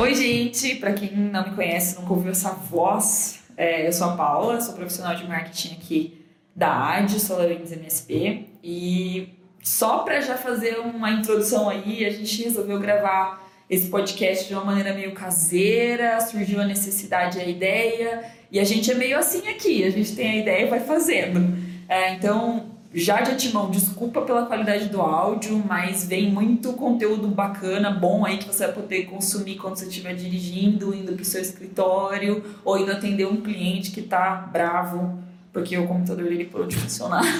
Oi, gente! Para quem não me conhece, nunca ouviu essa voz, é, eu sou a Paula, sou profissional de marketing aqui da AD, SolarWinds MSP. E só para já fazer uma introdução aí, a gente resolveu gravar esse podcast de uma maneira meio caseira, surgiu a necessidade, a ideia, e a gente é meio assim aqui, a gente tem a ideia e vai fazendo. É, então, já de antemão, desculpa pela qualidade do áudio, mas vem muito conteúdo bacana, bom aí que você vai poder consumir quando você estiver dirigindo, indo para o seu escritório ou indo atender um cliente que está bravo porque o computador dele parou de funcionar.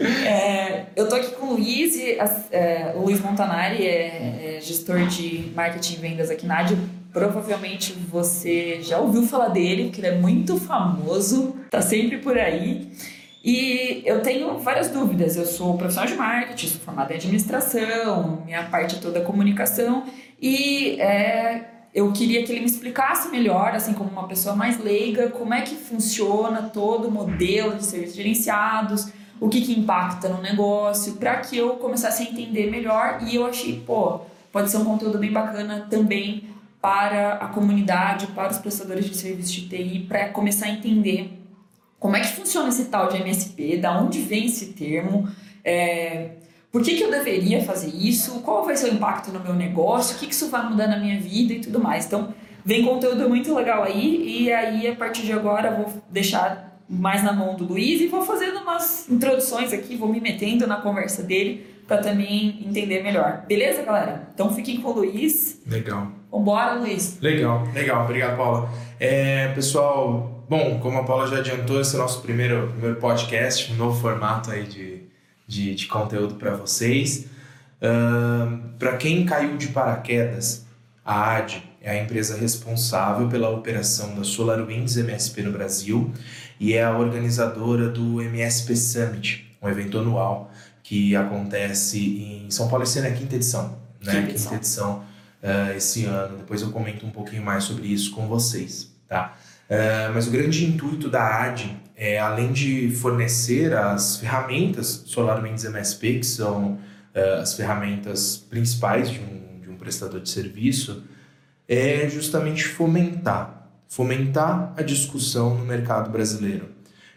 é, eu tô aqui com o Luiz, é, o Luiz Montanari é, é, gestor de marketing e vendas aqui na Ádio. Provavelmente você já ouviu falar dele, porque ele é muito famoso, tá sempre por aí. E eu tenho várias dúvidas. Eu sou profissional de marketing, sou formada em administração, minha parte é toda comunicação. E é, eu queria que ele me explicasse melhor, assim como uma pessoa mais leiga, como é que funciona todo o modelo de serviços gerenciados, o que, que impacta no negócio, para que eu começasse a entender melhor. E eu achei, pô, pode ser um conteúdo bem bacana também para a comunidade, para os prestadores de serviços de TI, para começar a entender como é que funciona esse tal de MSP, da onde vem esse termo, é, por que, que eu deveria fazer isso? Qual vai ser o impacto no meu negócio? O que, que isso vai mudar na minha vida e tudo mais. Então, vem conteúdo muito legal aí. E aí, a partir de agora, vou deixar mais na mão do Luiz e vou fazendo umas introduções aqui, vou me metendo na conversa dele para também entender melhor. Beleza, galera? Então fiquem com o Luiz. Legal. Vambora, Luiz. Legal, legal. Obrigado, Paula. É, pessoal, bom, como a Paula já adiantou, esse é o nosso primeiro, primeiro podcast, um novo formato aí de de, de conteúdo para vocês. Uh, para quem caiu de paraquedas, a AD é a empresa responsável pela operação da SolarWinds MSP no Brasil e é a organizadora do MSP Summit, um evento anual que acontece em São Paulo. Esse ano é a quinta edição, né? Quinta edição, quinta edição uh, esse ano. Depois eu comento um pouquinho mais sobre isso com vocês, tá? Uh, mas o grande intuito da AD é, além de fornecer as ferramentas SolarWinds MSP, que são uh, as ferramentas principais de um, de um prestador de serviço, é justamente fomentar, fomentar a discussão no mercado brasileiro,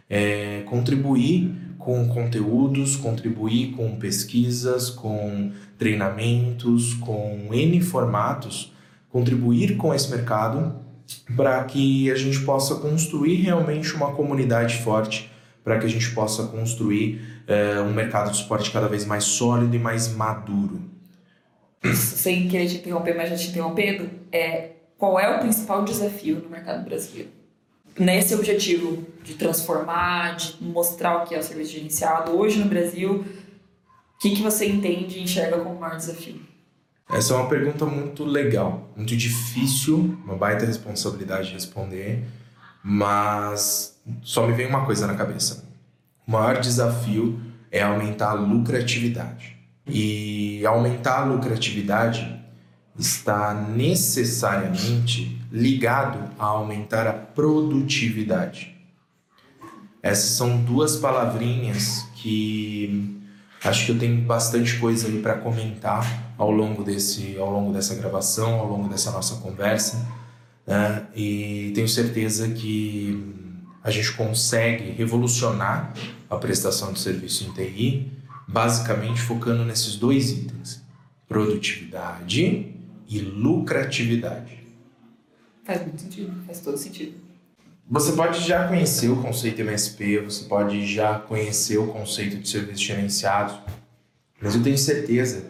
é, contribuir com conteúdos, contribuir com pesquisas, com treinamentos, com N formatos, contribuir com esse mercado para que a gente possa construir realmente uma comunidade forte, para que a gente possa construir é, um mercado de suporte cada vez mais sólido e mais maduro. Sem querer te interromper, mas já te interrompendo, é, qual é o principal desafio no mercado brasileiro? Nesse objetivo de transformar, de mostrar o que é o serviço gerenciado, hoje no Brasil, o que, que você entende e enxerga como maior desafio? Essa é uma pergunta muito legal, muito difícil, uma baita responsabilidade de responder, mas só me vem uma coisa na cabeça. O maior desafio é aumentar a lucratividade. E aumentar a lucratividade está necessariamente ligado a aumentar a produtividade. Essas são duas palavrinhas que acho que eu tenho bastante coisa aí para comentar ao longo desse ao longo dessa gravação, ao longo dessa nossa conversa, né? E tenho certeza que a gente consegue revolucionar a prestação de serviço em TI, basicamente focando nesses dois itens: produtividade e lucratividade. Faz muito sentido, faz todo sentido. Você pode já conhecer o conceito MSP, você pode já conhecer o conceito de serviços gerenciados, mas eu tenho certeza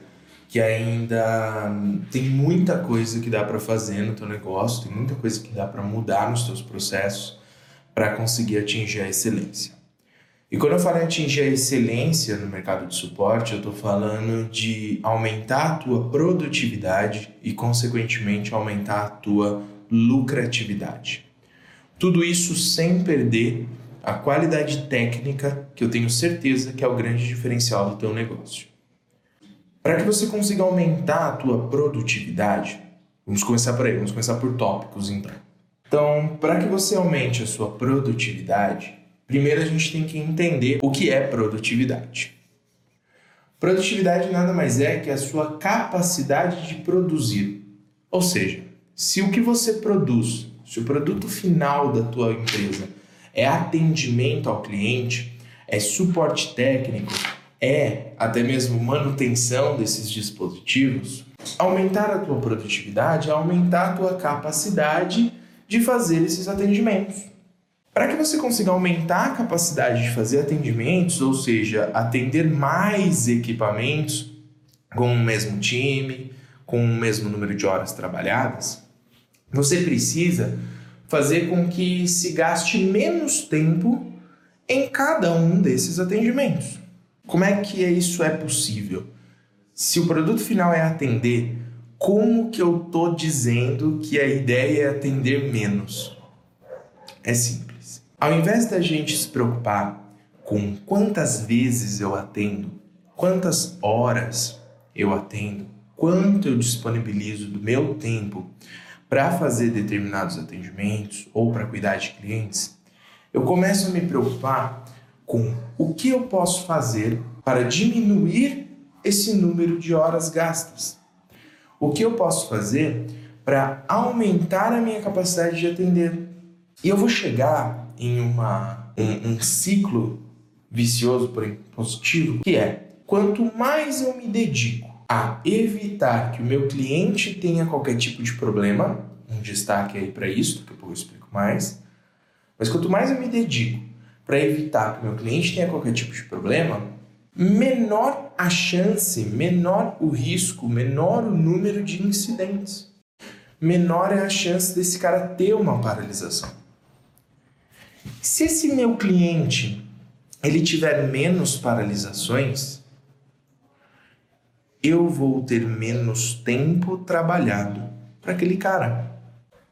que ainda tem muita coisa que dá para fazer no teu negócio, tem muita coisa que dá para mudar nos teus processos para conseguir atingir a excelência. E quando eu falo em atingir a excelência no mercado de suporte, eu estou falando de aumentar a tua produtividade e, consequentemente, aumentar a tua lucratividade. Tudo isso sem perder a qualidade técnica, que eu tenho certeza que é o grande diferencial do teu negócio. Para que você consiga aumentar a tua produtividade, vamos começar por aí, vamos começar por tópicos então. Então, para que você aumente a sua produtividade, primeiro a gente tem que entender o que é produtividade. Produtividade nada mais é que a sua capacidade de produzir. Ou seja, se o que você produz, se o produto final da tua empresa é atendimento ao cliente, é suporte técnico, é até mesmo manutenção desses dispositivos, aumentar a tua produtividade é aumentar a tua capacidade de fazer esses atendimentos. Para que você consiga aumentar a capacidade de fazer atendimentos, ou seja, atender mais equipamentos com o mesmo time, com o mesmo número de horas trabalhadas, você precisa fazer com que se gaste menos tempo em cada um desses atendimentos. Como é que isso é possível? Se o produto final é atender, como que eu tô dizendo que a ideia é atender menos? É simples. Ao invés da gente se preocupar com quantas vezes eu atendo, quantas horas eu atendo, quanto eu disponibilizo do meu tempo para fazer determinados atendimentos ou para cuidar de clientes, eu começo a me preocupar com o que eu posso fazer para diminuir esse número de horas gastas. O que eu posso fazer para aumentar a minha capacidade de atender. E eu vou chegar em uma, um, um ciclo vicioso, porém positivo, que é quanto mais eu me dedico a evitar que o meu cliente tenha qualquer tipo de problema, um destaque aí para isso, daqui a pouco eu explico mais, mas quanto mais eu me dedico para evitar que o meu cliente tenha qualquer tipo de problema, menor a chance, menor o risco, menor o número de incidentes. Menor é a chance desse cara ter uma paralisação. Se esse meu cliente ele tiver menos paralisações, eu vou ter menos tempo trabalhado para aquele cara.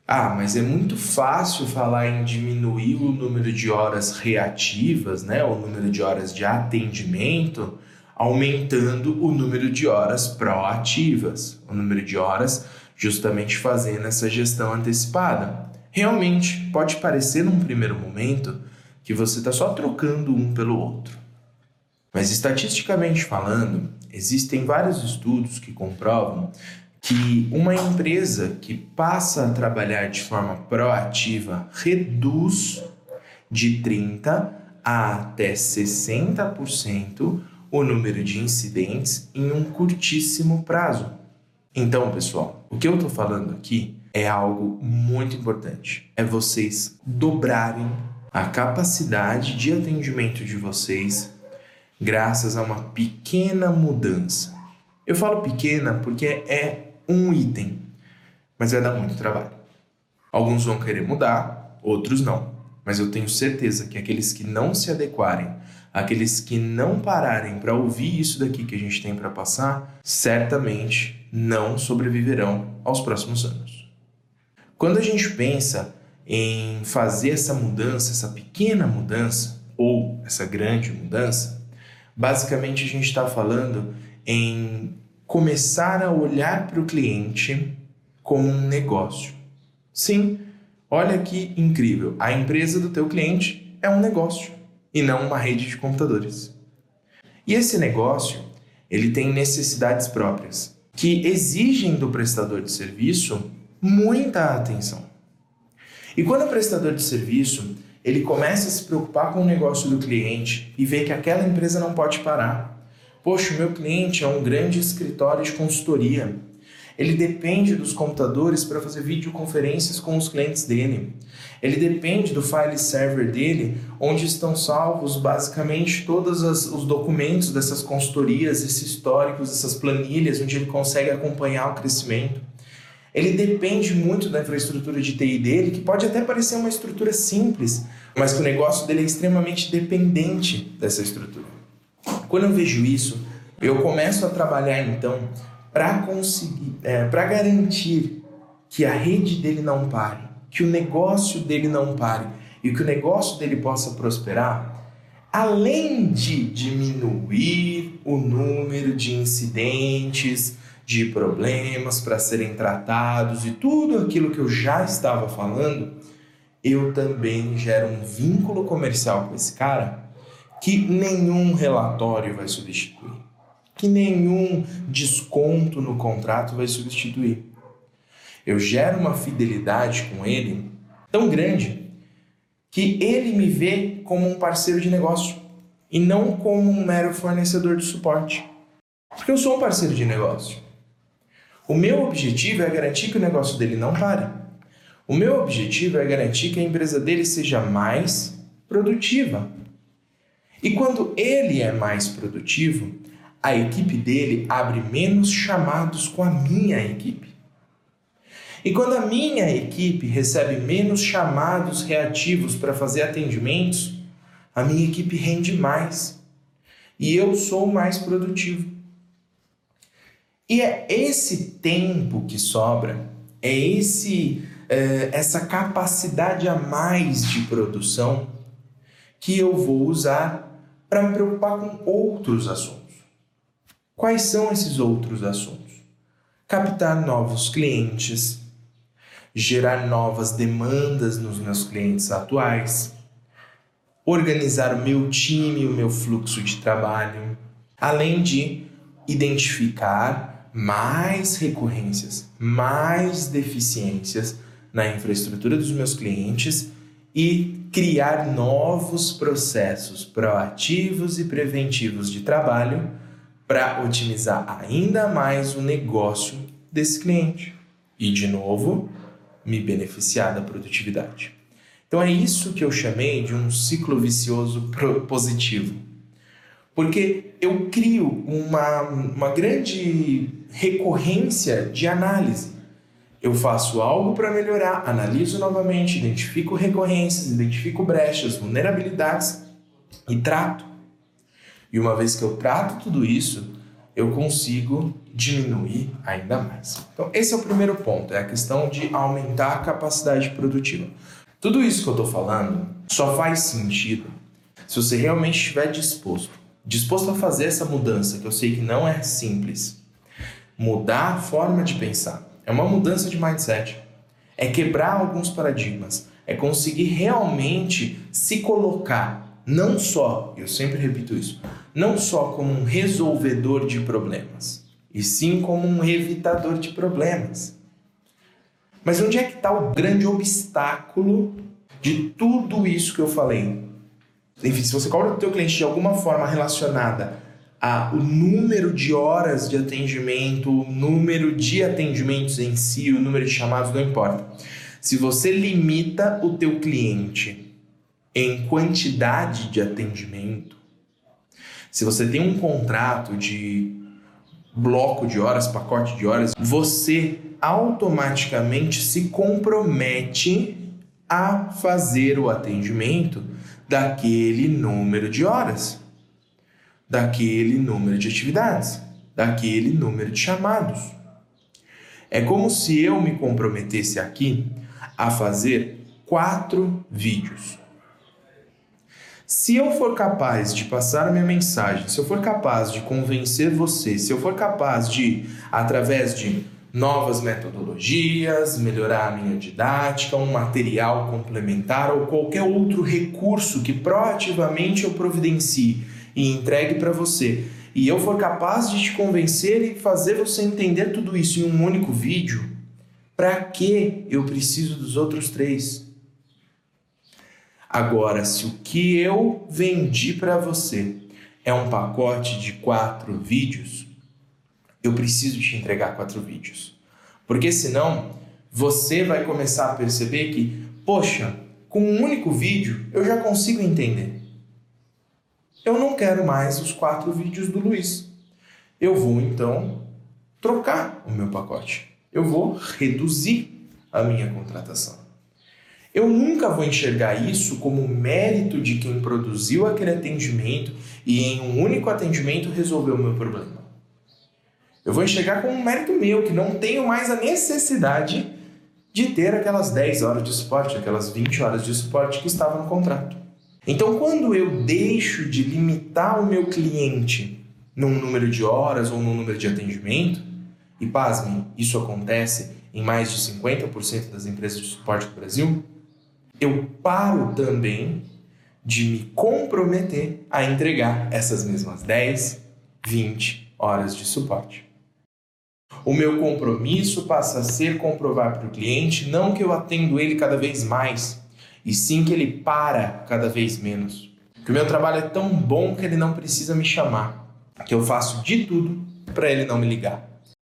Ah, mas é muito fácil falar em diminuir o número de horas reativas, né? O número de horas de atendimento, aumentando o número de horas proativas, o número de horas justamente fazendo essa gestão antecipada. Realmente, pode parecer num primeiro momento que você está só trocando um pelo outro. Mas estatisticamente falando, existem vários estudos que comprovam que uma empresa que passa a trabalhar de forma proativa reduz de 30 a até 60% o número de incidentes em um curtíssimo prazo. Então, pessoal, o que eu estou falando aqui é algo muito importante. É vocês dobrarem a capacidade de atendimento de vocês graças a uma pequena mudança. Eu falo pequena porque é um item, mas vai dar muito trabalho. Alguns vão querer mudar, outros não. Mas eu tenho certeza que aqueles que não se adequarem, aqueles que não pararem para ouvir isso daqui que a gente tem para passar, certamente não sobreviverão aos próximos anos. Quando a gente pensa em fazer essa mudança, essa pequena mudança, ou essa grande mudança, basicamente a gente está falando em começar a olhar para o cliente como um negócio. Sim, olha que incrível, a empresa do teu cliente é um negócio e não uma rede de computadores. E esse negócio, ele tem necessidades próprias que exigem do prestador de serviço muita atenção. E quando o prestador de serviço ele começa a se preocupar com o negócio do cliente e vê que aquela empresa não pode parar. Poxa, o meu cliente é um grande escritório de consultoria. Ele depende dos computadores para fazer videoconferências com os clientes dele. Ele depende do file server dele, onde estão salvos basicamente todos os documentos dessas consultorias, esses históricos, essas planilhas, onde ele consegue acompanhar o crescimento ele depende muito da infraestrutura de TI dele, que pode até parecer uma estrutura simples, mas que o negócio dele é extremamente dependente dessa estrutura. Quando eu vejo isso, eu começo a trabalhar então para conseguir, é, para garantir que a rede dele não pare, que o negócio dele não pare e que o negócio dele possa prosperar, além de diminuir o número de incidentes, de problemas para serem tratados e tudo aquilo que eu já estava falando, eu também gero um vínculo comercial com esse cara que nenhum relatório vai substituir. que nenhum desconto no contrato vai substituir. Eu gero uma fidelidade com ele tão grande que ele me vê como um parceiro de negócio e não como um mero fornecedor de suporte. Porque eu sou um parceiro de negócio. O meu objetivo é garantir que o negócio dele não pare. O meu objetivo é garantir que a empresa dele seja mais produtiva. E quando ele é mais produtivo, a equipe dele abre menos chamados com a minha equipe. E quando a minha equipe recebe menos chamados reativos para fazer atendimentos, a minha equipe rende mais. E eu sou mais produtivo. E é esse tempo que sobra, é esse é, essa capacidade a mais de produção que eu vou usar para me preocupar com outros assuntos. Quais são esses outros assuntos? Captar novos clientes, gerar novas demandas nos meus clientes atuais, organizar o meu time, o meu fluxo de trabalho, além de identificar mais recorrências, mais deficiências na infraestrutura dos meus clientes e criar novos processos proativos e preventivos de trabalho para otimizar ainda mais o negócio desse cliente. E, de novo, me beneficiar da produtividade. Então é isso que eu chamei de um ciclo vicioso positivo. Porque eu crio uma, uma grande recorrência de análise. Eu faço algo para melhorar, analiso novamente, identifico recorrências, identifico brechas, vulnerabilidades e trato. E uma vez que eu trato tudo isso, eu consigo diminuir ainda mais. Então, esse é o primeiro ponto, é a questão de aumentar a capacidade produtiva. Tudo isso que eu estou falando só faz sentido se você realmente estiver disposto, disposto a fazer essa mudança, que eu sei que não é simples. Mudar a forma de pensar é uma mudança de mindset, é quebrar alguns paradigmas, é conseguir realmente se colocar não só, eu sempre repito isso, não só como um resolvedor de problemas, e sim como um evitador de problemas. Mas onde é que está o grande obstáculo de tudo isso que eu falei? Enfim, se você cobra do teu cliente de alguma forma relacionada ao número de horas de atendimento, o número de atendimentos em si, o número de chamados, não importa. Se você limita o teu cliente em quantidade de atendimento, se você tem um contrato de bloco de horas, pacote de horas, você automaticamente se compromete a fazer o atendimento daquele número de horas, daquele número de atividades, daquele número de chamados. É como se eu me comprometesse aqui a fazer quatro vídeos se eu for capaz de passar a minha mensagem, se eu for capaz de convencer você, se eu for capaz de, através de novas metodologias, melhorar a minha didática, um material complementar ou qualquer outro recurso que proativamente eu providencie e entregue para você, e eu for capaz de te convencer e fazer você entender tudo isso em um único vídeo, para que eu preciso dos outros três? Agora, se o que eu vendi para você é um pacote de quatro vídeos, eu preciso te entregar quatro vídeos. Porque senão você vai começar a perceber que, poxa, com um único vídeo eu já consigo entender. Eu não quero mais os quatro vídeos do Luiz. Eu vou então trocar o meu pacote. Eu vou reduzir a minha contratação. Eu nunca vou enxergar isso como mérito de quem produziu aquele atendimento e em um único atendimento resolveu o meu problema. Eu vou enxergar como um mérito meu, que não tenho mais a necessidade de ter aquelas 10 horas de suporte, aquelas 20 horas de suporte que estavam no contrato. Então, quando eu deixo de limitar o meu cliente num número de horas ou num número de atendimento, e pasmem, isso acontece em mais de 50% das empresas de suporte do Brasil, eu paro também de me comprometer a entregar essas mesmas 10, 20 horas de suporte. O meu compromisso passa a ser comprovar para o cliente não que eu atendo ele cada vez mais, e sim que ele para cada vez menos. Que o meu trabalho é tão bom que ele não precisa me chamar, que eu faço de tudo para ele não me ligar.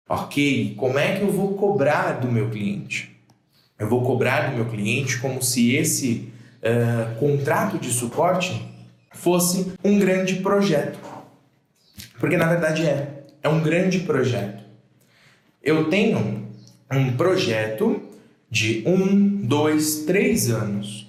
Ok, como é que eu vou cobrar do meu cliente? Eu vou cobrar do meu cliente como se esse uh, contrato de suporte fosse um grande projeto. Porque na verdade é, é um grande projeto. Eu tenho um projeto de um, dois, três anos.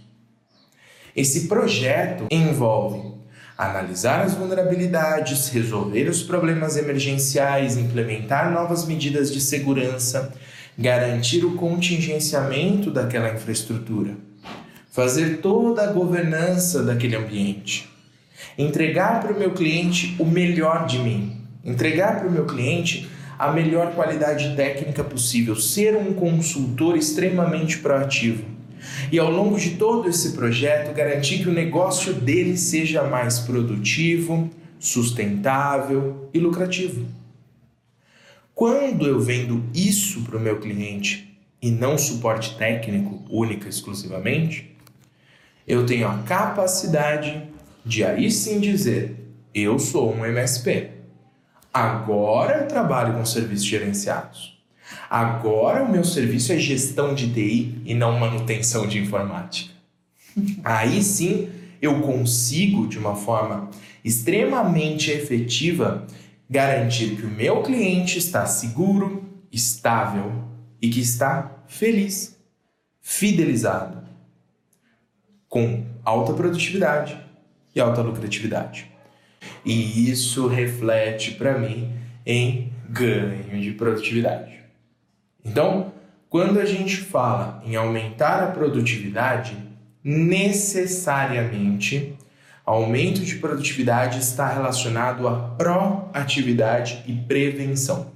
Esse projeto envolve analisar as vulnerabilidades, resolver os problemas emergenciais, implementar novas medidas de segurança, garantir o contingenciamento daquela infraestrutura, fazer toda a governança daquele ambiente, entregar para o meu cliente o melhor de mim, entregar para o meu cliente a melhor qualidade técnica possível, ser um consultor extremamente proativo. E ao longo de todo esse projeto, garantir que o negócio dele seja mais produtivo, sustentável e lucrativo. Quando eu vendo isso para o meu cliente e não suporte técnico única exclusivamente, eu tenho a capacidade de aí sim dizer: eu sou um MSP. Agora eu trabalho com serviços gerenciados. Agora o meu serviço é gestão de TI e não manutenção de informática. Aí sim eu consigo, de uma forma extremamente efetiva, garantir que o meu cliente está seguro, estável e que está feliz, fidelizado, com alta produtividade e alta lucratividade. E isso reflete para mim em ganho de produtividade. Então, quando a gente fala em aumentar a produtividade, necessariamente aumento de produtividade está relacionado a proatividade e prevenção.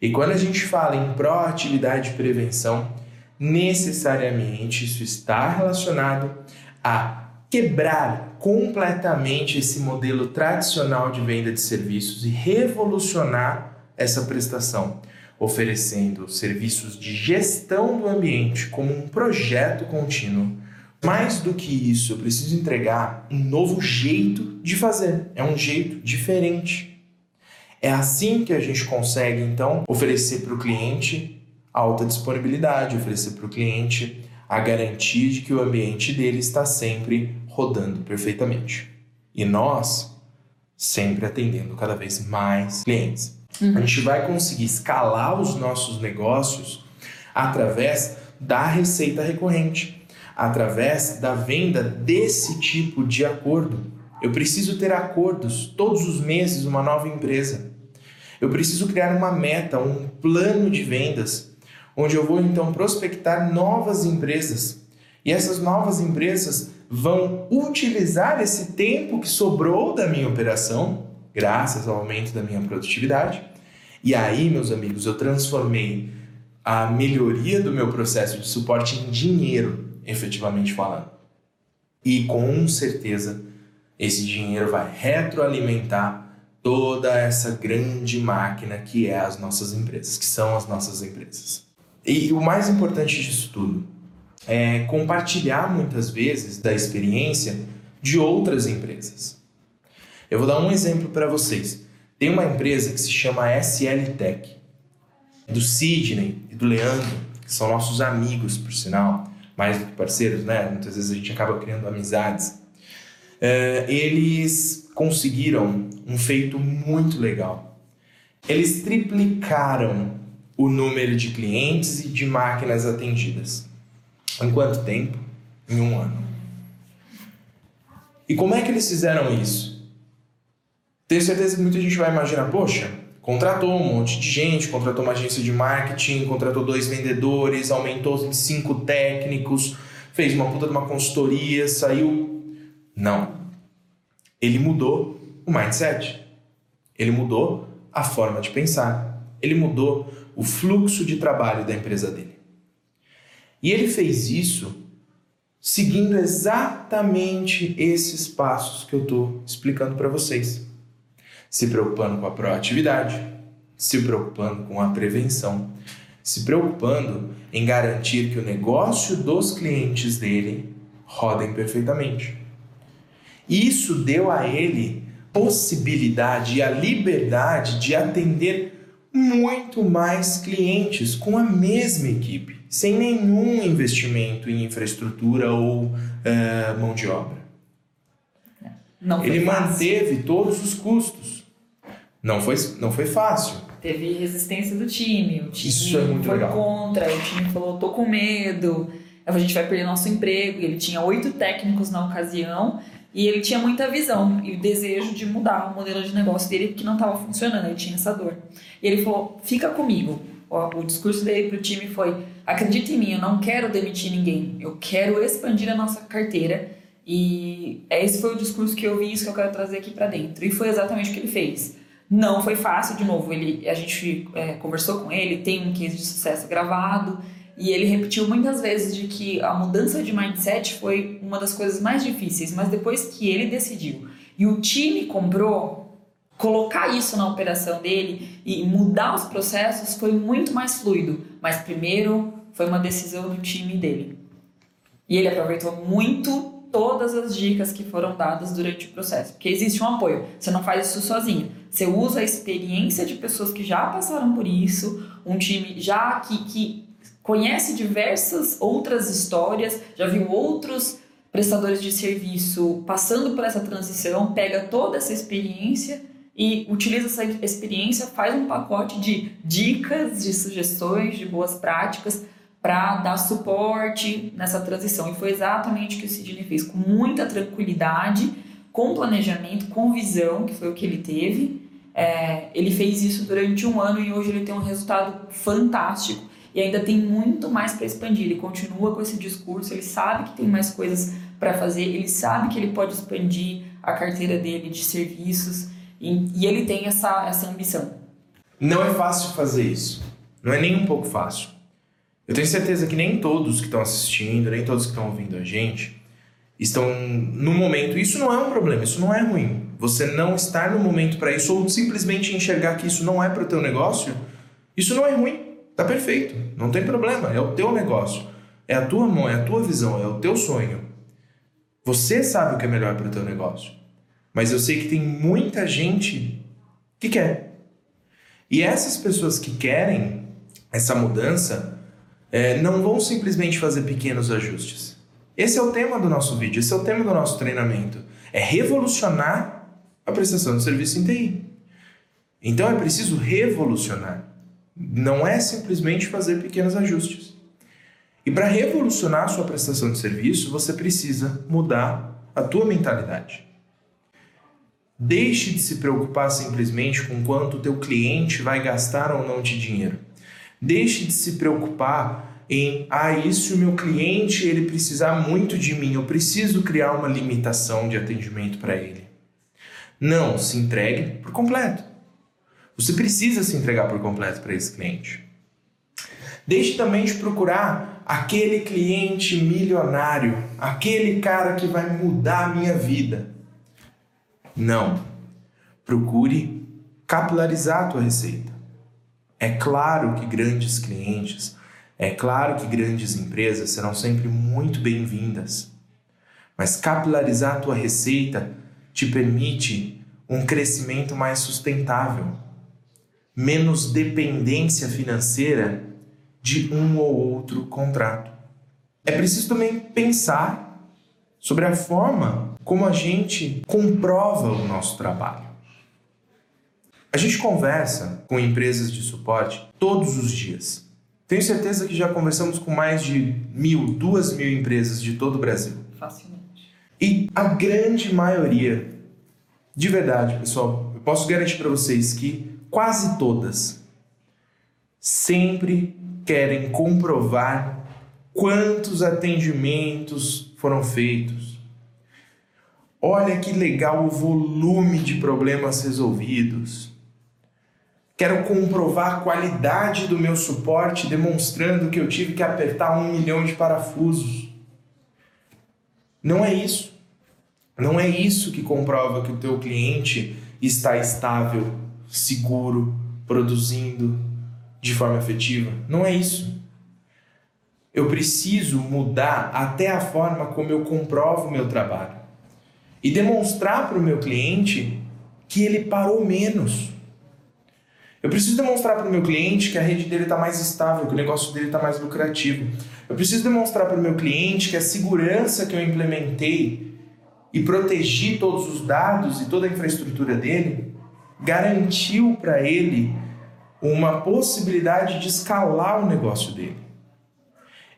E quando a gente fala em proatividade e prevenção, necessariamente isso está relacionado a quebrar completamente esse modelo tradicional de venda de serviços e revolucionar essa prestação, oferecendo serviços de gestão do ambiente como um projeto contínuo. Mais do que isso, eu preciso entregar um novo jeito de fazer, é um jeito diferente. É assim que a gente consegue então oferecer para o cliente alta disponibilidade, oferecer para o cliente a garantia de que o ambiente dele está sempre rodando perfeitamente. E nós sempre atendendo cada vez mais clientes. Uhum. A gente vai conseguir escalar os nossos negócios através da receita recorrente, através da venda desse tipo de acordo. Eu preciso ter acordos todos os meses, uma nova empresa. Eu preciso criar uma meta, um plano de vendas, onde eu vou então prospectar novas empresas. E essas novas empresas vão utilizar esse tempo que sobrou da minha operação, graças ao aumento da minha produtividade. E aí, meus amigos, eu transformei a melhoria do meu processo de suporte em dinheiro, efetivamente falando. E com certeza esse dinheiro vai retroalimentar toda essa grande máquina que é as nossas empresas, que são as nossas empresas. E o mais importante disso tudo é, compartilhar muitas vezes da experiência de outras empresas. Eu vou dar um exemplo para vocês. Tem uma empresa que se chama SL Tech, do Sidney e do Leandro, que são nossos amigos, por sinal, mais do que parceiros, né? Muitas vezes a gente acaba criando amizades. É, eles conseguiram um feito muito legal. Eles triplicaram o número de clientes e de máquinas atendidas. Em quanto tempo? Em um ano. E como é que eles fizeram isso? Tenho certeza que muita gente vai imaginar, poxa, contratou um monte de gente, contratou uma agência de marketing, contratou dois vendedores, aumentou em cinco técnicos, fez uma puta de uma consultoria, saiu. Não. Ele mudou o mindset. Ele mudou a forma de pensar. Ele mudou o fluxo de trabalho da empresa dele. E ele fez isso seguindo exatamente esses passos que eu estou explicando para vocês. se preocupando com a proatividade, se preocupando com a prevenção, se preocupando em garantir que o negócio dos clientes dele rodem perfeitamente. Isso deu a ele possibilidade e a liberdade de atender muito mais clientes com a mesma equipe, sem nenhum investimento em infraestrutura ou uh, mão de obra. ele fácil. manteve todos os custos. Não foi, não foi fácil. Teve resistência do time, o time Isso é muito foi legal. contra, o time falou, tô com medo, a gente vai perder nosso emprego. Ele tinha oito técnicos na ocasião e ele tinha muita visão e o desejo de mudar o modelo de negócio dele porque não estava funcionando, ele tinha essa dor. E ele falou: fica comigo. O discurso dele para o time foi: acredita em mim, eu não quero demitir ninguém, eu quero expandir a nossa carteira. E esse foi o discurso que eu vi, isso que eu quero trazer aqui para dentro. E foi exatamente o que ele fez. Não foi fácil, de novo, ele, a gente é, conversou com ele, tem um case de sucesso gravado, e ele repetiu muitas vezes de que a mudança de mindset foi uma das coisas mais difíceis, mas depois que ele decidiu e o time comprou, colocar isso na operação dele e mudar os processos foi muito mais fluido. Mas primeiro foi uma decisão do time dele. E ele aproveitou muito todas as dicas que foram dadas durante o processo, porque existe um apoio. Você não faz isso sozinho. Você usa a experiência de pessoas que já passaram por isso, um time já que, que conhece diversas outras histórias, já viu outros prestadores de serviço passando por essa transição, pega toda essa experiência e utiliza essa experiência, faz um pacote de dicas, de sugestões, de boas práticas para dar suporte nessa transição. E foi exatamente o que o Sidney fez, com muita tranquilidade, com planejamento, com visão, que foi o que ele teve. É, ele fez isso durante um ano e hoje ele tem um resultado fantástico e ainda tem muito mais para expandir. Ele continua com esse discurso, ele sabe que tem mais coisas para fazer, ele sabe que ele pode expandir a carteira dele de serviços e, e ele tem essa, essa ambição. Não é fácil fazer isso, não é nem um pouco fácil. Eu tenho certeza que nem todos que estão assistindo, nem todos que estão ouvindo a gente, estão no momento. Isso não é um problema, isso não é ruim. Você não estar no momento para isso ou simplesmente enxergar que isso não é para o teu negócio, isso não é ruim. Tá perfeito, não tem problema, é o teu negócio, é a tua mão, é a tua visão, é o teu sonho. Você sabe o que é melhor para o teu negócio. Mas eu sei que tem muita gente que quer. E essas pessoas que querem essa mudança é, não vão simplesmente fazer pequenos ajustes. Esse é o tema do nosso vídeo, esse é o tema do nosso treinamento. É revolucionar a prestação de serviço em TI. Então é preciso revolucionar. Não é simplesmente fazer pequenos ajustes. E para revolucionar a sua prestação de serviço, você precisa mudar a tua mentalidade. Deixe de se preocupar simplesmente com quanto o teu cliente vai gastar ou não de dinheiro. Deixe de se preocupar em, ah, isso o meu cliente ele precisar muito de mim, eu preciso criar uma limitação de atendimento para ele. Não, se entregue por completo. Você precisa se entregar por completo para esse cliente. Deixe também de procurar aquele cliente milionário, aquele cara que vai mudar a minha vida. Não. Procure capilarizar a tua receita. É claro que grandes clientes, é claro que grandes empresas serão sempre muito bem-vindas. Mas capilarizar a tua receita te permite um crescimento mais sustentável menos dependência financeira de um ou outro contrato. É preciso também pensar sobre a forma como a gente comprova o nosso trabalho. A gente conversa com empresas de suporte todos os dias. Tenho certeza que já conversamos com mais de mil, duas mil empresas de todo o Brasil. Facilmente. E a grande maioria, de verdade, pessoal, eu posso garantir para vocês que quase todas, sempre querem comprovar quantos atendimentos foram feitos. Olha que legal o volume de problemas resolvidos. Quero comprovar a qualidade do meu suporte, demonstrando que eu tive que apertar um milhão de parafusos. Não é isso. Não é isso que comprova que o teu cliente estar estável, seguro, produzindo de forma efetiva. Não é isso. Eu preciso mudar até a forma como eu comprovo o meu trabalho e demonstrar para o meu cliente que ele parou menos. Eu preciso demonstrar para o meu cliente que a rede dele está mais estável, que o negócio dele está mais lucrativo. Eu preciso demonstrar para o meu cliente que a segurança que eu implementei e protegi todos os dados e toda a infraestrutura dele garantiu para ele uma possibilidade de escalar o negócio dele.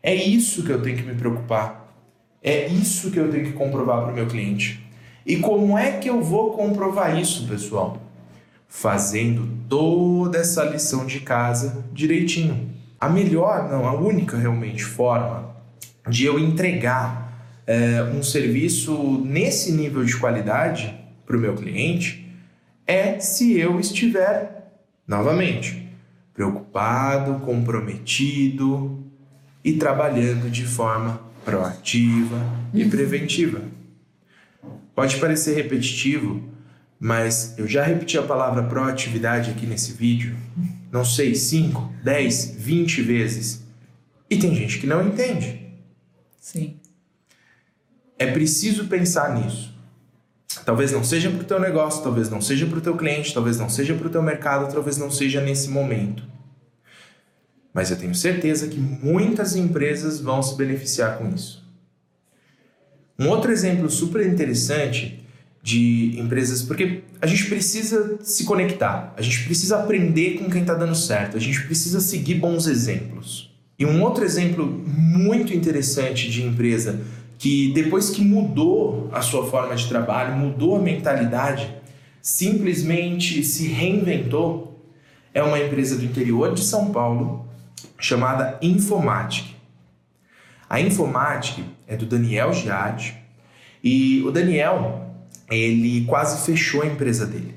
É isso que eu tenho que me preocupar. É isso que eu tenho que comprovar para o meu cliente. E como é que eu vou comprovar isso, pessoal? Fazendo toda essa lição de casa direitinho. A melhor, não, a única realmente forma de eu entregar é, um serviço nesse nível de qualidade para o meu cliente é se eu estiver Novamente, preocupado, comprometido e trabalhando de forma proativa e preventiva. Pode parecer repetitivo, mas eu já repeti a palavra proatividade aqui nesse vídeo, não sei, 5, 10, 20 vezes. E tem gente que não entende. Sim. É preciso pensar nisso. Talvez não seja para o teu negócio, talvez não seja para o teu cliente, talvez não seja para o teu mercado, talvez não seja nesse momento. Mas eu tenho certeza que muitas empresas vão se beneficiar com isso. Um outro exemplo super interessante de empresas, porque a gente precisa se conectar, a gente precisa aprender com quem está dando certo, a gente precisa seguir bons exemplos. E um outro exemplo muito interessante de empresa que depois que mudou a sua forma de trabalho, mudou a mentalidade, simplesmente se reinventou, é uma empresa do interior de São Paulo chamada Infomatic. A Infomatic é do Daniel Giatti e o Daniel ele quase fechou a empresa dele.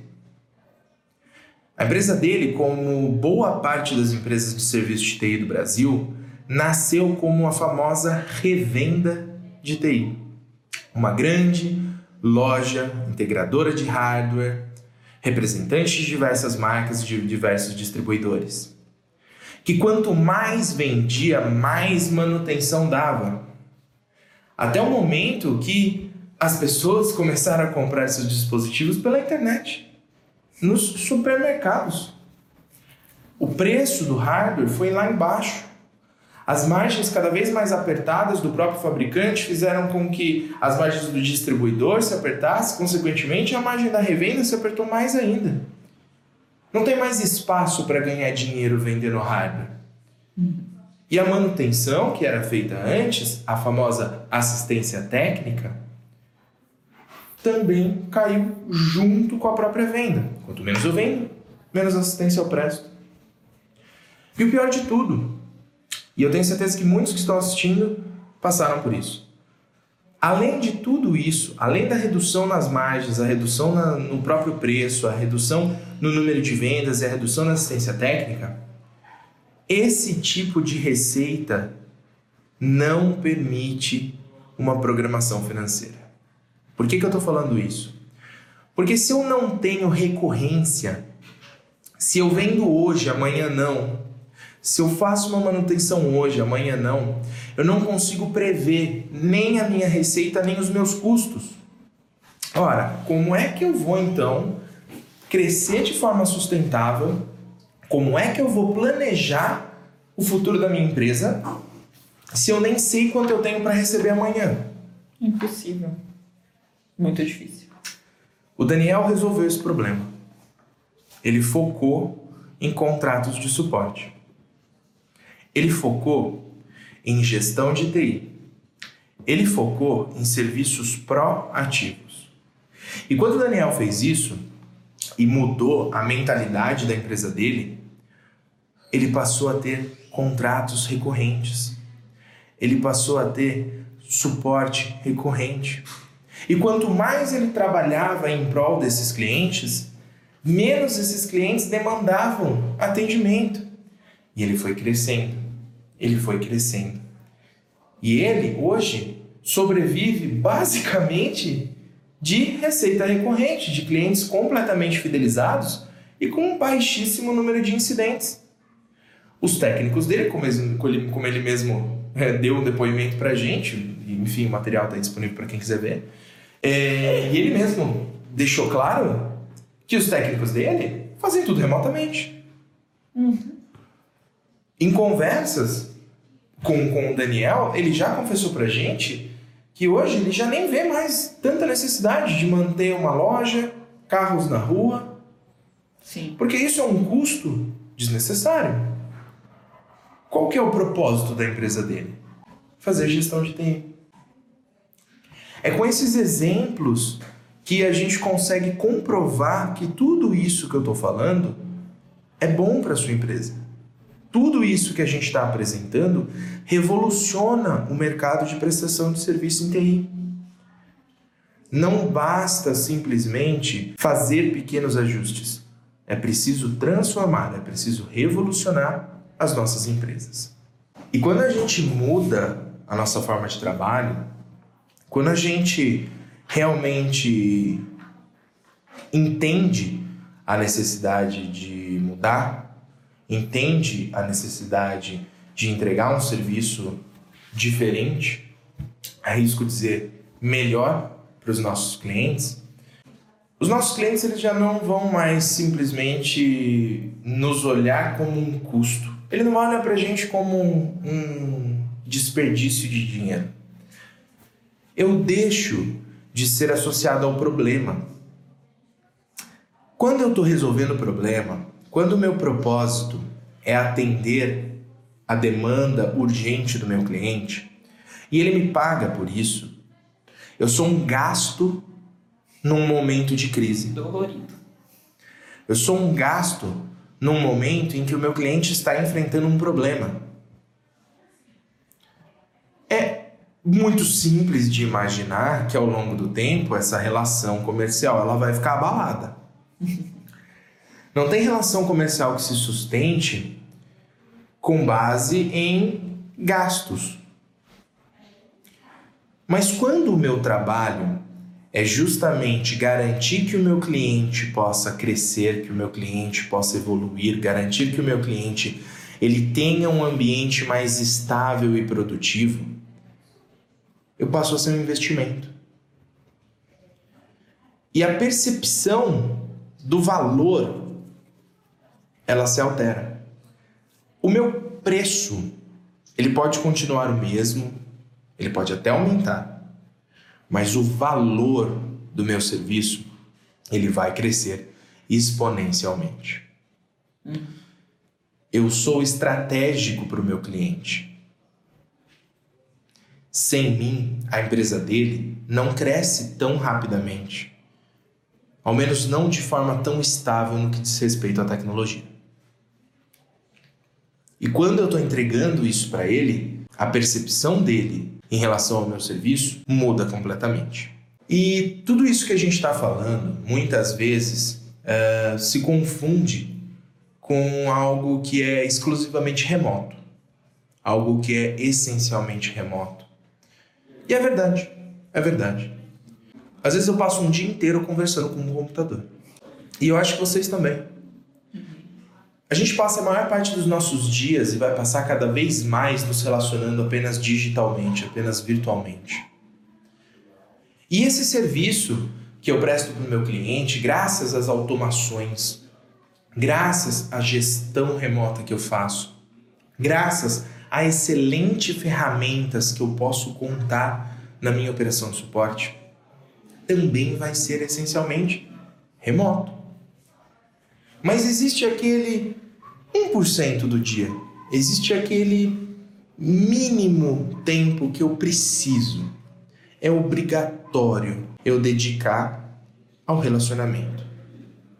A empresa dele, como boa parte das empresas de serviço de TI do Brasil, nasceu como a famosa revenda de TI. Uma grande loja integradora de hardware, representante de diversas marcas de diversos distribuidores. Que quanto mais vendia, mais manutenção dava. Até o momento que as pessoas começaram a comprar seus dispositivos pela internet, nos supermercados. O preço do hardware foi lá embaixo. As margens cada vez mais apertadas do próprio fabricante fizeram com que as margens do distribuidor se apertassem, consequentemente, a margem da revenda se apertou mais ainda. Não tem mais espaço para ganhar dinheiro vendendo hardware. E a manutenção que era feita antes, a famosa assistência técnica, também caiu junto com a própria venda. Quanto menos eu vendo, menos assistência eu presto. E o pior de tudo, e eu tenho certeza que muitos que estão assistindo passaram por isso. Além de tudo isso, além da redução nas margens, a redução na, no próprio preço, a redução no número de vendas e a redução na assistência técnica, esse tipo de receita não permite uma programação financeira. Por que, que eu estou falando isso? Porque se eu não tenho recorrência, se eu vendo hoje, amanhã não, se eu faço uma manutenção hoje, amanhã não, eu não consigo prever nem a minha receita, nem os meus custos. Ora, como é que eu vou então crescer de forma sustentável? Como é que eu vou planejar o futuro da minha empresa se eu nem sei quanto eu tenho para receber amanhã? Impossível. Muito difícil. O Daniel resolveu esse problema. Ele focou em contratos de suporte. Ele focou em gestão de TI. Ele focou em serviços proativos. E quando o Daniel fez isso e mudou a mentalidade da empresa dele, ele passou a ter contratos recorrentes. Ele passou a ter suporte recorrente. E quanto mais ele trabalhava em prol desses clientes, menos esses clientes demandavam atendimento. E ele foi crescendo ele foi crescendo. E ele, hoje, sobrevive basicamente de receita recorrente, de clientes completamente fidelizados e com um baixíssimo número de incidentes. Os técnicos dele, como ele, como ele mesmo é, deu um depoimento para a gente, enfim, o material está disponível para quem quiser ver, é, e ele mesmo deixou claro que os técnicos dele fazem tudo remotamente. Uhum. Em conversas com, com o Daniel, ele já confessou para a gente que hoje ele já nem vê mais tanta necessidade de manter uma loja, carros na rua. Sim. Porque isso é um custo desnecessário. Qual que é o propósito da empresa dele? Fazer gestão de tempo. É com esses exemplos que a gente consegue comprovar que tudo isso que eu estou falando é bom para sua empresa. Tudo isso que a gente está apresentando revoluciona o mercado de prestação de serviço em TI. Não basta simplesmente fazer pequenos ajustes. É preciso transformar, é preciso revolucionar as nossas empresas. E quando a gente muda a nossa forma de trabalho, quando a gente realmente entende a necessidade de mudar, entende a necessidade de entregar um serviço diferente, arrisco dizer melhor para os nossos clientes, os nossos clientes eles já não vão mais simplesmente nos olhar como um custo. Ele não olha para a gente como um, desperdício de dinheiro. Eu deixo de ser associado ao problema. Quando eu estou resolvendo o problema, quando o meu propósito é atender a demanda urgente do meu cliente e ele me paga por isso, eu sou um gasto num momento de crise. Dolorido. Eu sou um gasto num momento em que o meu cliente está enfrentando um problema. É muito simples de imaginar que ao longo do tempo essa relação comercial ela vai ficar abalada. Não tem relação comercial que se sustente com base em gastos. Mas quando o meu trabalho é justamente garantir que o meu cliente possa crescer, que o meu cliente possa evoluir, garantir que o meu cliente ele tenha um ambiente mais estável e produtivo, eu passo a ser um investimento. E a percepção do valor ela se altera. O meu preço ele pode continuar o mesmo, ele pode até aumentar mas o valor do meu serviço ele vai crescer exponencialmente. Hum. Eu sou estratégico para o meu cliente. Sem mim, a empresa dele não cresce tão rapidamente. Ao menos não de forma tão estável no que diz respeito à tecnologia. E quando eu estou entregando isso para ele, a percepção dele em relação ao meu serviço muda completamente. E tudo isso que a gente está falando, muitas vezes, uh, se confunde com algo que é exclusivamente remoto, algo que é essencialmente remoto. E é verdade, é verdade. Às vezes eu passo um dia inteiro conversando com um computador. E eu acho que vocês também. A gente passa a maior parte dos nossos dias e vai passar cada vez mais nos relacionando apenas digitalmente, apenas virtualmente. E esse serviço que eu presto para o meu cliente, graças às automações, graças à gestão remota que eu faço, graças a excelentes ferramentas que eu posso contar na minha operação de suporte, também vai ser essencialmente remoto. Mas existe aquele 1% do dia, existe aquele mínimo tempo que eu preciso, é obrigatório eu dedicar ao relacionamento.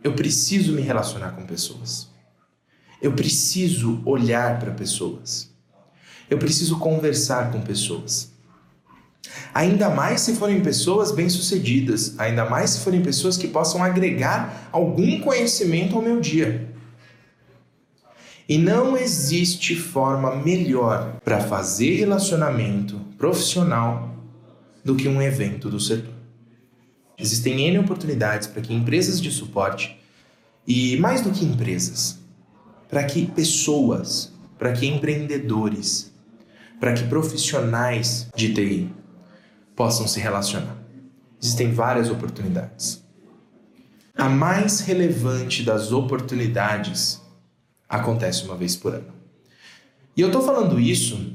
Eu preciso me relacionar com pessoas. Eu preciso olhar para pessoas. Eu preciso conversar com pessoas. Ainda mais se forem pessoas bem-sucedidas, ainda mais se forem pessoas que possam agregar algum conhecimento ao meu dia. E não existe forma melhor para fazer relacionamento profissional do que um evento do setor. Existem N oportunidades para que empresas de suporte, e mais do que empresas, para que pessoas, para que empreendedores, para que profissionais de TI possam se relacionar. Existem várias oportunidades. A mais relevante das oportunidades acontece uma vez por ano. E eu estou falando isso,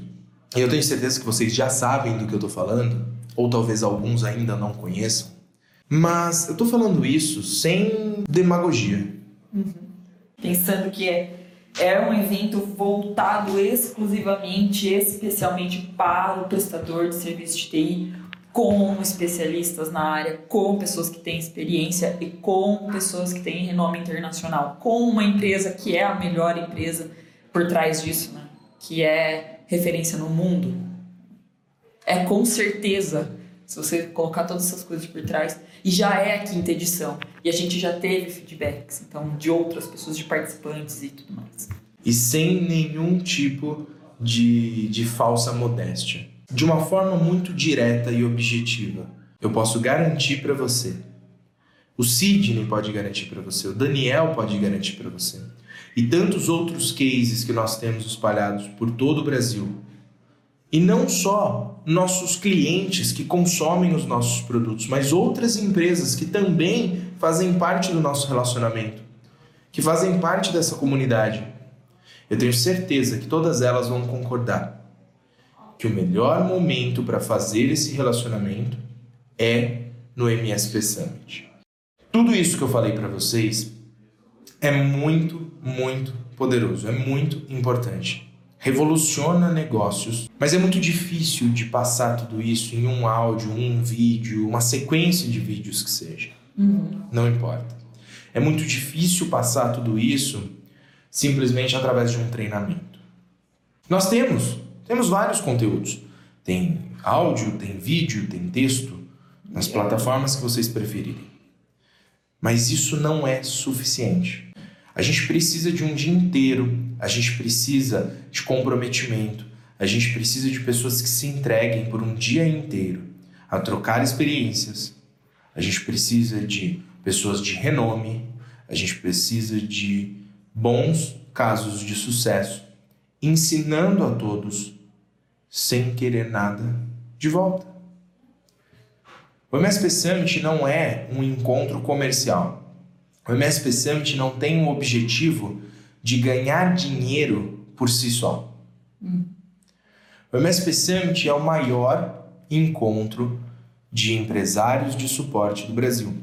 e eu tenho certeza que vocês já sabem do que eu estou falando, ou talvez alguns ainda não conheçam, mas eu estou falando isso sem demagogia. Uhum. Pensando que é, é um evento voltado exclusivamente, especialmente para o prestador de serviço de TI, com especialistas na área, com pessoas que têm experiência e com pessoas que têm renome internacional, com uma empresa que é a melhor empresa por trás disso, né? que é referência no mundo. É com certeza, se você colocar todas essas coisas por trás, e já é a quinta edição, e a gente já teve feedbacks, então, de outras pessoas, de participantes e tudo mais. E sem nenhum tipo de, de falsa modéstia de uma forma muito direta e objetiva. Eu posso garantir para você. O Sidney pode garantir para você, o Daniel pode garantir para você. E tantos outros cases que nós temos espalhados por todo o Brasil. E não só nossos clientes que consomem os nossos produtos, mas outras empresas que também fazem parte do nosso relacionamento, que fazem parte dessa comunidade. Eu tenho certeza que todas elas vão concordar que o melhor momento para fazer esse relacionamento é no MSP Summit. Tudo isso que eu falei para vocês é muito, muito poderoso, é muito importante. Revoluciona negócios, mas é muito difícil de passar tudo isso em um áudio, um vídeo, uma sequência de vídeos que seja. Uhum. Não importa. É muito difícil passar tudo isso simplesmente através de um treinamento. Nós temos temos vários conteúdos. Tem áudio, tem vídeo, tem texto, nas plataformas que vocês preferirem. Mas isso não é suficiente. A gente precisa de um dia inteiro, a gente precisa de comprometimento, a gente precisa de pessoas que se entreguem por um dia inteiro a trocar experiências. A gente precisa de pessoas de renome, a gente precisa de bons casos de sucesso ensinando a todos sem querer nada de volta. O MSP Summit não é um encontro comercial. O MSP Summit não tem o objetivo de ganhar dinheiro por si só. O MSP Summit é o maior encontro de empresários de suporte do Brasil.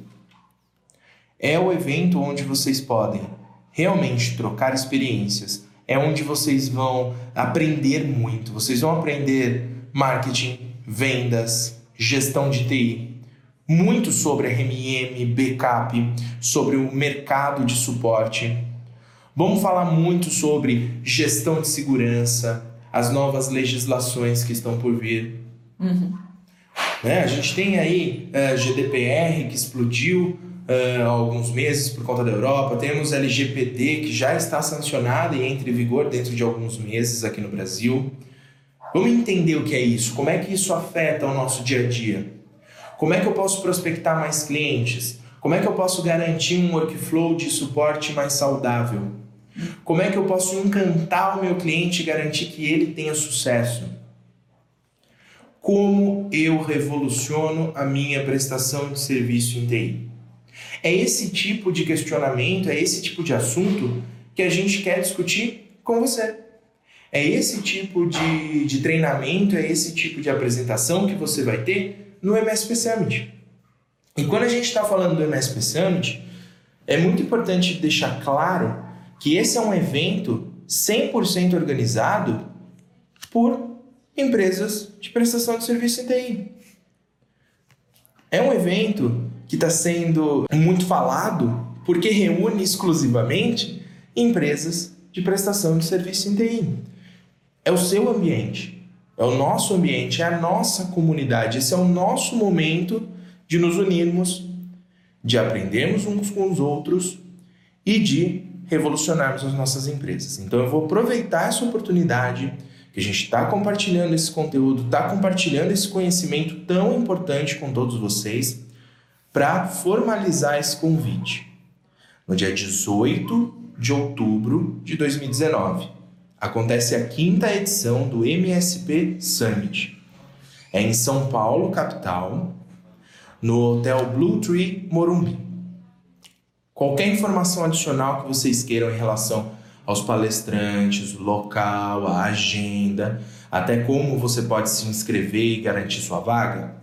É o evento onde vocês podem realmente trocar experiências, é onde vocês vão aprender muito. Vocês vão aprender marketing, vendas, gestão de TI, muito sobre RMM, backup, sobre o mercado de suporte. Vamos falar muito sobre gestão de segurança, as novas legislações que estão por vir. Uhum. Né? A gente tem aí uh, eh, GDPR que explodiu, há alguns meses por conta da Europa. Temos LGPD que já está sancionada e entra em vigor dentro de alguns meses aqui no Brasil. Vamos entender o que é isso, como é que isso afeta o nosso dia a dia. Como é que eu posso prospectar mais clientes? Como é que eu posso garantir um workflow de suporte mais saudável? Como é que eu posso encantar o meu cliente e garantir que ele tenha sucesso? Como eu revoluciono a minha prestação de serviço em TI? É esse tipo de questionamento, é esse tipo de assunto que a gente quer discutir com você. É esse tipo de, de treinamento, é esse tipo de apresentação que você vai ter no MSP Summit. E quando a gente está falando do MSP Summit, é muito importante deixar claro que esse é um evento 100% organizado por empresas de prestação de serviço em TI. É um evento que está sendo muito falado porque reúne exclusivamente empresas de prestação de serviço em TI. É o seu ambiente, é o nosso ambiente, é a nossa comunidade. Esse é o nosso momento de nos unirmos, de aprendermos uns com os outros e de revolucionarmos as nossas empresas. Então eu vou aproveitar essa oportunidade que a gente está compartilhando esse conteúdo, está compartilhando esse conhecimento tão importante com todos vocês para formalizar esse convite. No dia 18 de outubro de 2019, acontece a quinta edição do MSP Summit. É em São Paulo, capital, no Hotel Blue Tree Morumbi. Qualquer informação adicional que vocês queiram em relação aos palestrantes, o local, a agenda, até como você pode se inscrever e garantir sua vaga,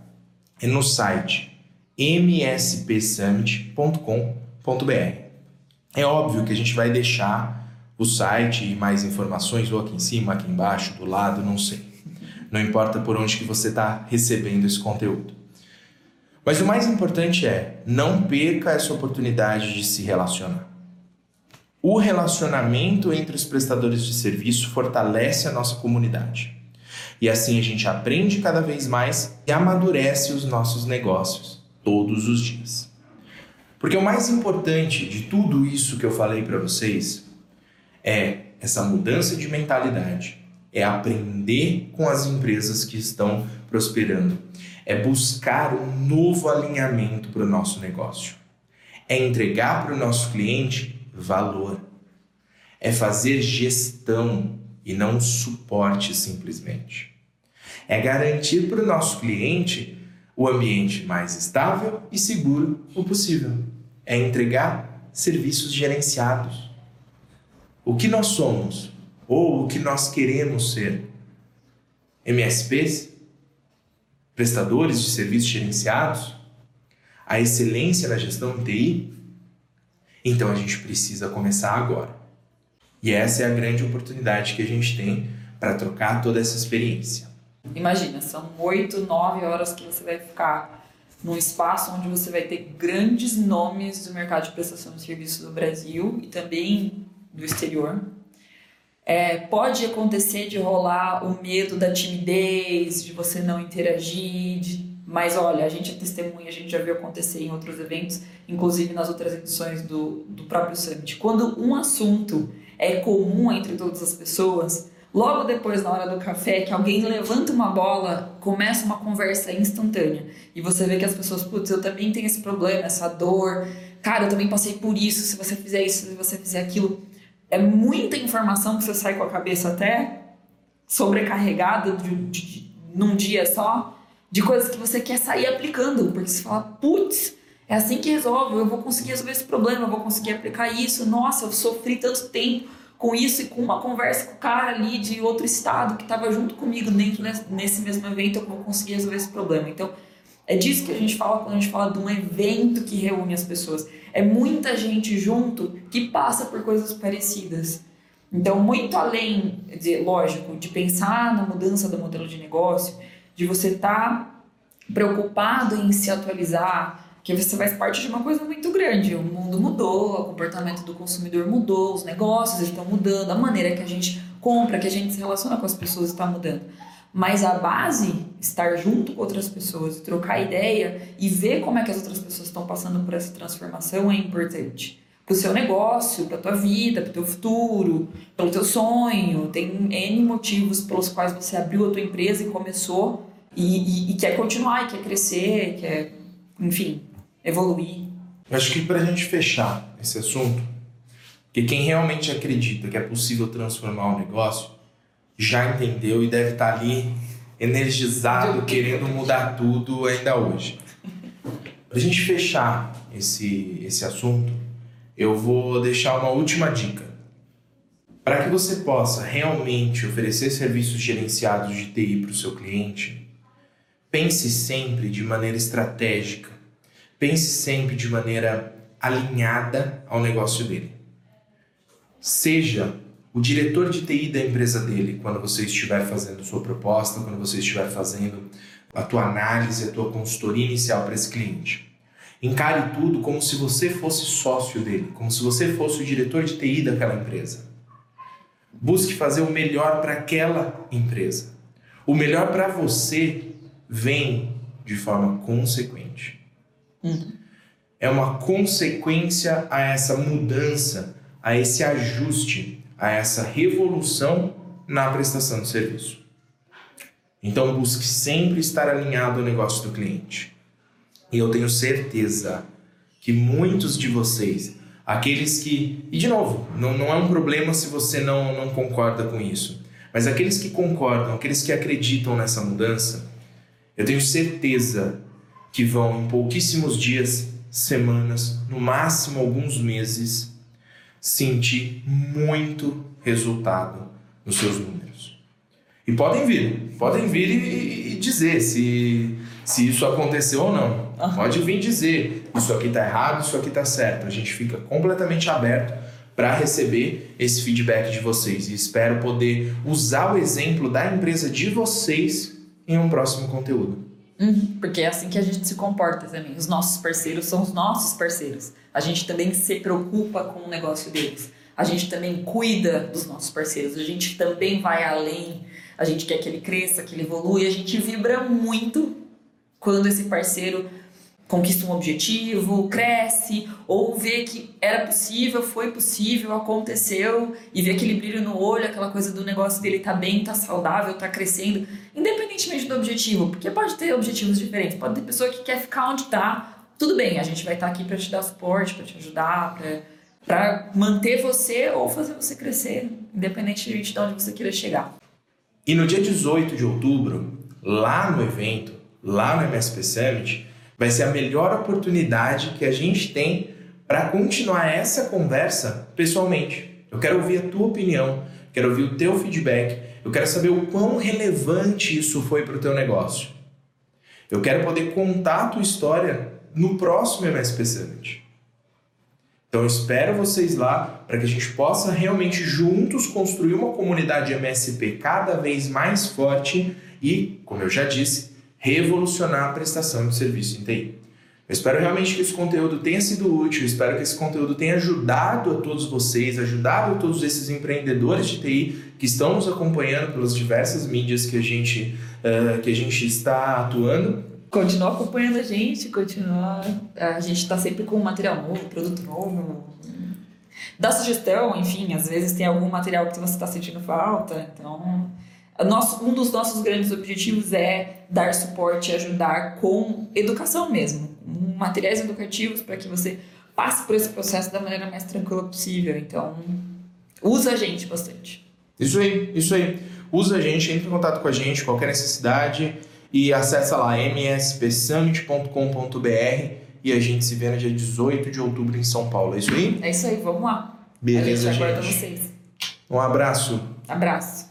é no site mspsummit.com.br. É óbvio que a gente vai deixar o site e mais informações ou aqui em cima, aqui embaixo, do lado, não sei. Não importa por onde que você está recebendo esse conteúdo. Mas o mais importante é, não perca essa oportunidade de se relacionar. O relacionamento entre os prestadores de serviço fortalece a nossa comunidade. E assim a gente aprende cada vez mais e amadurece os nossos negócios todos os dias. Porque o mais importante de tudo isso que eu falei para vocês é essa mudança de mentalidade, é aprender com as empresas que estão prosperando, é buscar um novo alinhamento para o nosso negócio, é entregar para o nosso cliente valor, é fazer gestão e não suporte simplesmente. É garantir para o nosso cliente o ambiente mais estável e seguro o possível. É entregar serviços gerenciados. O que nós somos ou o que nós queremos ser? MSPs? Prestadores de serviços gerenciados? A excelência na gestão TI? Então a gente precisa começar agora. E essa é a grande oportunidade que a gente tem para trocar toda essa experiência. Imagina, são oito, nove horas que você vai ficar num espaço onde você vai ter grandes nomes do mercado de prestação de serviço do Brasil e também do exterior. É, pode acontecer de rolar o medo da timidez, de você não interagir, de... mas olha, a gente é testemunha, a gente já viu acontecer em outros eventos, inclusive nas outras edições do, do próprio Summit. Quando um assunto é comum entre todas as pessoas, logo depois, na hora do café, que alguém levanta uma bola, começa uma conversa instantânea. E você vê que as pessoas, putz, eu também tenho esse problema, essa dor. Cara, eu também passei por isso. Se você fizer isso, se você fizer aquilo. É muita informação que você sai com a cabeça até sobrecarregada de, de, de, num dia só, de coisas que você quer sair aplicando. Porque você fala, putz, é assim que resolve, eu vou conseguir resolver esse problema, eu vou conseguir aplicar isso. Nossa, eu sofri tanto tempo com isso e com uma conversa com o cara ali de outro estado que estava junto comigo dentro nesse mesmo evento, eu vou conseguir resolver esse problema. Então, é disso que a gente fala quando a gente fala de um evento que reúne as pessoas. É muita gente junto que passa por coisas parecidas. Então, muito além, de, lógico, de pensar na mudança do modelo de negócio, de você estar tá preocupado em se atualizar, que você faz parte de uma coisa muito grande. O mundo mudou, o comportamento do consumidor mudou, os negócios estão mudando, a maneira que a gente compra, que a gente se relaciona com as pessoas está mudando. Mas a base, estar junto com outras pessoas, trocar ideia e ver como é que as outras pessoas estão passando por essa transformação é importante. Para o seu negócio, para a tua vida, para o teu futuro, pelo teu sonho. Tem N motivos pelos quais você abriu a tua empresa e começou e, e, e quer continuar, e quer crescer, quer, enfim, evoluir. Acho que para a gente fechar esse assunto, que quem realmente acredita que é possível transformar o negócio já entendeu e deve estar tá ali energizado, querendo mudar tudo ainda hoje. Para a gente fechar esse, esse assunto, eu vou deixar uma última dica. Para que você possa realmente oferecer serviços gerenciados de TI para o seu cliente, pense sempre de maneira estratégica Pense sempre de maneira alinhada ao negócio dele. Seja o diretor de TI da empresa dele quando você estiver fazendo sua proposta, quando você estiver fazendo a tua análise, a tua consultoria inicial para esse cliente. Encare tudo como se você fosse sócio dele, como se você fosse o diretor de TI daquela empresa. Busque fazer o melhor para aquela empresa. O melhor para você vem de forma consequente. Uhum. É uma consequência a essa mudança, a esse ajuste, a essa revolução na prestação de serviço. Então, busque sempre estar alinhado ao negócio do cliente. E eu tenho certeza que muitos de vocês, aqueles que. E de novo, não, não é um problema se você não, não concorda com isso. Mas aqueles que concordam, aqueles que acreditam nessa mudança, eu tenho certeza que vão em pouquíssimos dias, semanas, no máximo alguns meses, sentir muito resultado nos seus números. E podem vir, podem vir e, e dizer se, se isso aconteceu ou não. Pode vir dizer, isso aqui está errado, isso aqui está certo. A gente fica completamente aberto para receber esse feedback de vocês e espero poder usar o exemplo da empresa de vocês em um próximo conteúdo. Uhum, porque é assim que a gente se comporta também. Os nossos parceiros são os nossos parceiros. A gente também se preocupa com o negócio deles. A gente também cuida dos nossos parceiros. A gente também vai além. A gente quer que ele cresça, que ele evolua. E a gente vibra muito quando esse parceiro conquista um objetivo, cresce, ou vê que era possível, foi possível, aconteceu, e vê aquele brilho no olho, aquela coisa do negócio dele tá bem, tá saudável, tá crescendo, independentemente do objetivo, porque pode ter objetivos diferentes, pode ter pessoa que quer ficar onde tá, tudo bem, a gente vai estar tá aqui para te dar suporte, para te ajudar, para manter você ou fazer você crescer, independentemente de onde você queira chegar. E no dia 18 de outubro, lá no evento, lá no MSP Summit, vai ser a melhor oportunidade que a gente tem para continuar essa conversa pessoalmente. Eu quero ouvir a tua opinião, quero ouvir o teu feedback, eu quero saber o quão relevante isso foi para o teu negócio. Eu quero poder contar a tua história no próximo MSP Summit. Então eu espero vocês lá para que a gente possa realmente juntos construir uma comunidade MSP cada vez mais forte e, como eu já disse, revolucionar a prestação de serviço em TI. Eu espero realmente que esse conteúdo tenha sido útil, espero que esse conteúdo tenha ajudado a todos vocês, ajudado a todos esses empreendedores de TI que estão nos acompanhando pelas diversas mídias que a gente, uh, que a gente está atuando. Continua acompanhando a gente, continua. A gente está sempre com material novo, produto novo. Dá sugestão, enfim, às vezes tem algum material que você está sentindo falta, então nosso, um dos nossos grandes objetivos é dar suporte e ajudar com educação mesmo, materiais educativos para que você passe por esse processo da maneira mais tranquila possível. Então, usa a gente bastante. Isso aí, isso aí. Usa a gente, entre em contato com a gente, qualquer necessidade e acessa lá mspsummit.com.br e a gente se vê no dia 18 de outubro em São Paulo. É isso aí? É isso aí, vamos lá. Beleza, a gente. aguarda vocês. Um abraço. Abraço.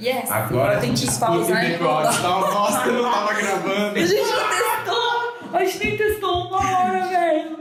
Yes! Agora tem que discute pausar e bigode. voltar. Tava bosta, não tava gravando. A gente não testou! A gente nem testou uma hora, velho!